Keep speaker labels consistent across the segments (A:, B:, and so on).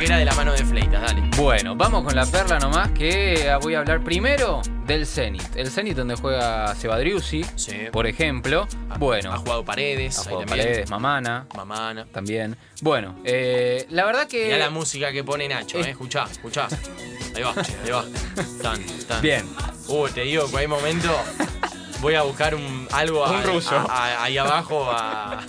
A: Taquera de la mano de Fleitas, dale.
B: Bueno, vamos con la perla nomás, que voy a hablar primero del Zenit. El Zenit donde juega Sebadriusi,
A: Sí.
B: por ejemplo. Bueno,
A: Ha jugado Paredes,
B: ha jugado. Paredes, Mamana,
A: Mamana.
B: también. Bueno, eh, la verdad que...
A: Mirá la música que pone Nacho,
B: Eh.
A: Escuchá, escuchá. Ahí va, ahí va. Tan, tan.
B: Bien,
A: Uh, te digo que hay momento. Voy a buscar un, algo a-
B: Un ruso.
A: a- a- ahí abajo a,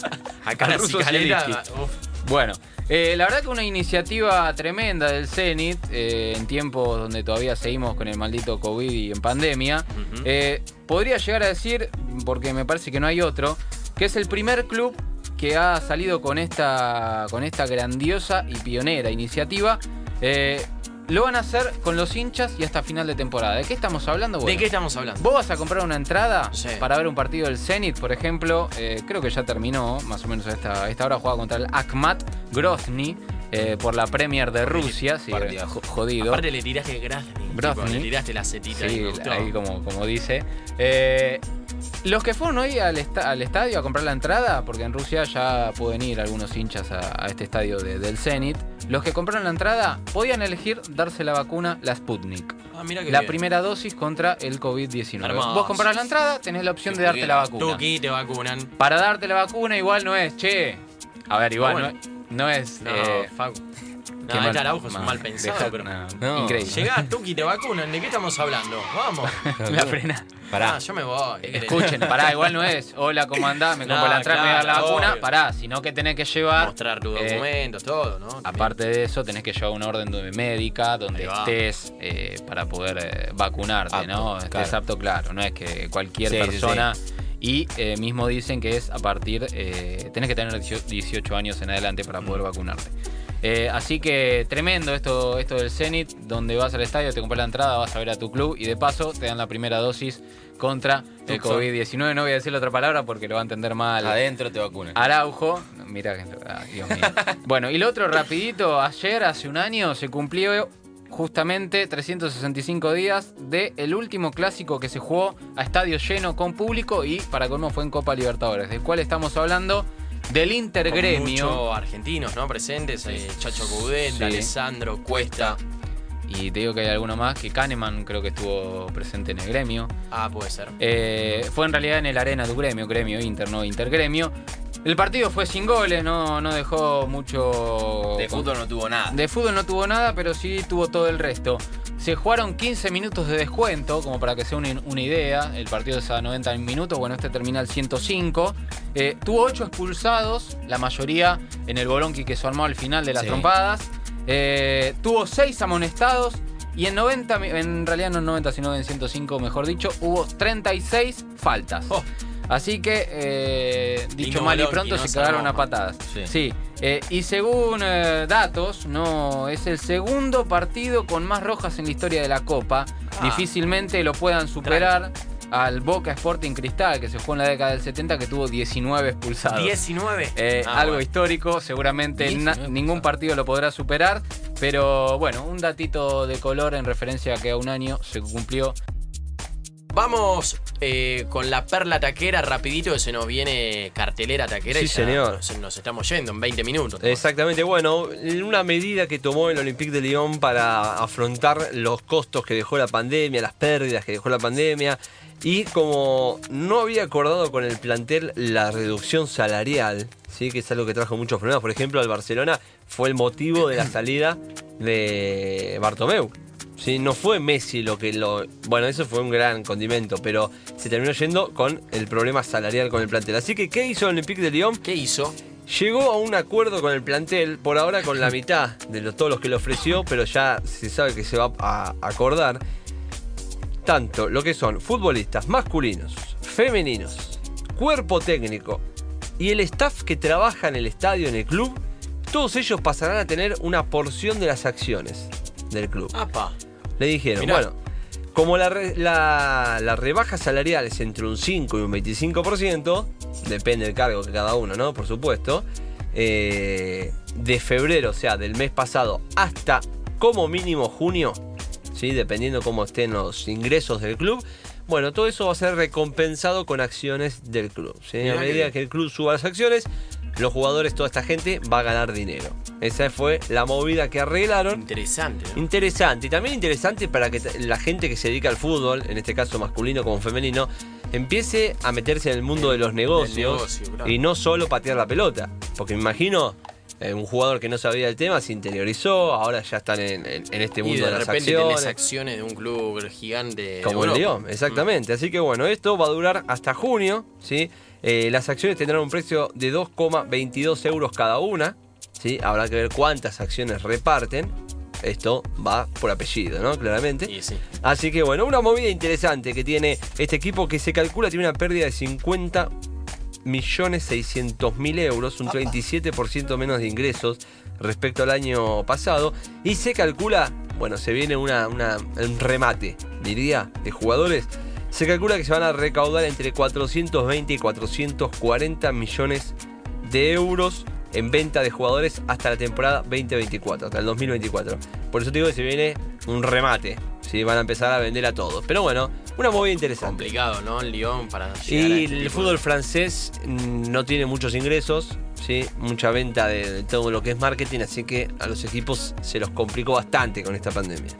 A: a cara
B: ruso
A: Cicaleta.
B: Zielinski.
A: Uf,
B: Bueno, eh, la verdad que una iniciativa tremenda del Zenit eh, en tiempos donde todavía seguimos con el maldito COVID y en pandemia. Eh, podría llegar a decir, porque me parece que no hay otro, que es el primer club que ha salido con esta, con esta grandiosa y pionera iniciativa. Lo van a hacer con los hinchas y hasta final de temporada. ¿De qué estamos hablando?
A: ¿De
B: Bueno,
A: qué estamos hablando?
B: Vos vas a comprar una entrada
A: Sí.
B: para ver un partido del Zenit, por ejemplo. eh, creo que ya terminó, más o menos a esta, esta hora, juega contra el Akhmat Grozny eh, por la Premier de Rusia. Sí, jodido.
A: Aparte le tiraste.
B: Grozny.
A: tipo, Le tiraste la setita
B: Sí, ahí como, como dice. Eh, los que fueron hoy al, al estadio a comprar la entrada, porque en Rusia ya pueden ir algunos hinchas a, a este estadio de- del Zenit, los que compraron la entrada podían elegir darse la vacuna, la Sputnik.
A: Ah, mira que
B: La
A: bien.
B: primera dosis contra el COVID-19.
A: Hermoso.
B: Vos comprás la entrada, tenés la opción de darte la vacuna.
A: Tuki, te vacunan.
B: Para darte la vacuna igual no es, che. A ver, igual
A: bueno.
B: no, es, no es...
A: No,
B: eh,
A: Facu.
B: Qué
A: No,
B: mal-
A: Araujo es un
B: mal-
A: pensado,
B: deja-
A: pero.
B: no,
C: No.
B: Increíble.
A: Llegás, Tuki, te vacunan. ¿De qué estamos hablando? Vamos.
B: La frena.
C: Pará.
A: Ah, yo me voy.
B: Escuchen, pará, igual no es. Hola, ¿cómo andás? Me compro la entrada, me voy a dar la vacuna. Pará, sino que tenés que llevar.
A: Mostrar tus
B: eh,
A: documentos, todo, ¿no? También.
B: Aparte de eso, tenés que llevar una orden de médica donde estés eh, para poder eh, vacunarte,
C: Apto,
B: ¿no? Estés
C: claro.
B: apto, claro. No es que cualquier
C: Sí, sí,
B: persona. Y eh, mismo dicen que es a partir. eh, tenés que tener 18 años en adelante para
A: Mm.
B: poder vacunarte. Eh, así que tremendo esto, esto del Zenit, donde vas al estadio, te compras la entrada, vas a ver a tu club y de paso te dan la primera dosis contra el
A: Tucson.
B: COVID-19. No voy a decir la otra palabra porque lo va a entender mal.
C: Adentro te vacunan.
B: Araujo, mira ah, Dios mío. bueno, y lo otro rapidito, ayer, hace un año, se cumplió justamente 365 días del último clásico que se jugó a estadio lleno con público y para colmo fue en Copa Libertadores. ¿Del cual estamos hablando? Del Intergremio.
A: muchos argentinos, ¿no? Presentes. eh, Chacho Coudet,
B: Sí.
A: Alessandro, Cuesta.
B: Y te digo que hay alguno más, que Kahneman creo que estuvo presente en el gremio.
A: Ah, puede ser.
B: Eh, fue en realidad en el arena de gremio, gremio Inter, no Intergremio. El partido fue sin goles, no, no dejó mucho.
C: De fútbol no tuvo nada.
B: De fútbol no tuvo nada, pero sí tuvo todo el resto. Se jugaron 15 minutos de descuento, como para que sea una, una idea. El partido es a 90 minutos, bueno, este termina al 105. Eh, tuvo 8 expulsados, la mayoría en el bolonqui que se armó al final de las
C: Sí.
B: trompadas. Eh, tuvo 6 amonestados. Y en 90, mi- en realidad no en 90, sino en 105, mejor dicho, hubo 36 faltas.
A: Oh.
B: Así que, eh, dicho
A: Lindo
B: mal y pronto,
A: ¿no?
B: se
A: Se
B: cagaron a patadas.
C: Sí.
B: Sí, eh, y según eh, datos, no es el segundo partido con más rojas en la historia de la Copa.
A: Ah.
B: Difícilmente lo puedan superar al Boca Sporting Cristal, que se jugó en la década del 70, que tuvo 19 expulsados.
A: 19.
B: Eh,
A: Ah,
B: algo
A: bueno.
B: histórico, seguramente na-
C: 19
B: ningún partido lo podrá superar, pero bueno, un datito de color en referencia a que a un año se cumplió.
A: Vamos eh, con la perla taquera rapidito que se nos viene cartelera taquera
D: Sí,
A: y
D: señor.
A: Nos, nos estamos yendo en 20 minutos.
D: Exactamente, bueno, una medida que tomó el Olympique de Lyon para afrontar los costos que dejó la pandemia, las pérdidas que dejó la pandemia, y como no había acordado con el plantel la reducción salarial, ¿sí? que es algo que trajo muchos problemas, por ejemplo, al Barcelona fue el motivo de la salida de Bartomeu. ¿Sí? No fue Messi lo que lo... Bueno, eso fue un gran condimento, pero se terminó yendo con el problema salarial con el plantel. Así que, ¿qué hizo el Olympique de Lyon?
A: ¿Qué hizo?
D: Llegó a un acuerdo con el plantel, por ahora con la mitad de lo- todos los que le ofreció, pero ya se sabe que se va a acordar. Tanto lo que son futbolistas masculinos, femeninos, cuerpo técnico y el staff que trabaja en el estadio, en el club, todos ellos pasarán a tener una porción de las acciones del club.
A: Apa.
D: Le dijeron,
A: Mirá.
D: bueno, como la, re- la, la rebaja salarial es entre un 5 y un 25%, depende del cargo que cada uno, ¿no? Por supuesto. eh, de febrero, o sea, del mes pasado, hasta como mínimo junio, ¿sí? Dependiendo cómo estén los ingresos del club. Bueno, todo eso va a ser recompensado con acciones del club. ¿sí?
A: Mirá
D: A medida
A: bien.
D: que el club suba las acciones, los jugadores, toda esta gente va a ganar dinero. Esa fue la movida que arreglaron.
A: Interesante, ¿no?
D: Interesante. Y también interesante para que la gente que se dedica al fútbol, en este caso masculino como femenino, empiece a meterse en el mundo de los negocios
A: negocio,
D: y no solo patear la pelota. Porque me imagino eh, un jugador que no sabía el tema se interiorizó, ahora ya están en, en- en este
A: Y
D: mundo
A: de
D: de, las
A: repente
D: acciones.
A: tenés acciones de un club gigante. de
D: Como el. Lyon, exactamente. Así que bueno, esto va a durar hasta junio. ¿sí? Eh, las acciones tendrán un precio de 2,22 euros cada una. ¿sí? Habrá que ver cuántas acciones reparten. Esto va por apellido, ¿no? Claramente.
A: Y sí.
D: Así que bueno, una movida interesante que tiene este equipo que se calcula tiene una pérdida de 50 millones 600 mil euros, un 37% menos de ingresos respecto al año pasado. Y se calcula, bueno, se viene una, una- un remate, diría, de jugadores. Se calcula que se van a recaudar entre 420 y 440 millones de euros en venta de jugadores hasta la temporada 2024, hasta el 2024. Por eso te digo que se viene un remate. ¿sí? Van a empezar a vender a todos. Pero bueno, una movida interesante.
A: Complicado, ¿no? El Lyon para
D: Y
A: este
D: el fútbol
A: de-
D: francés no tiene muchos ingresos, ¿sí? mucha venta de, de todo lo que es marketing, así que a los equipos se los complicó bastante con esta pandemia.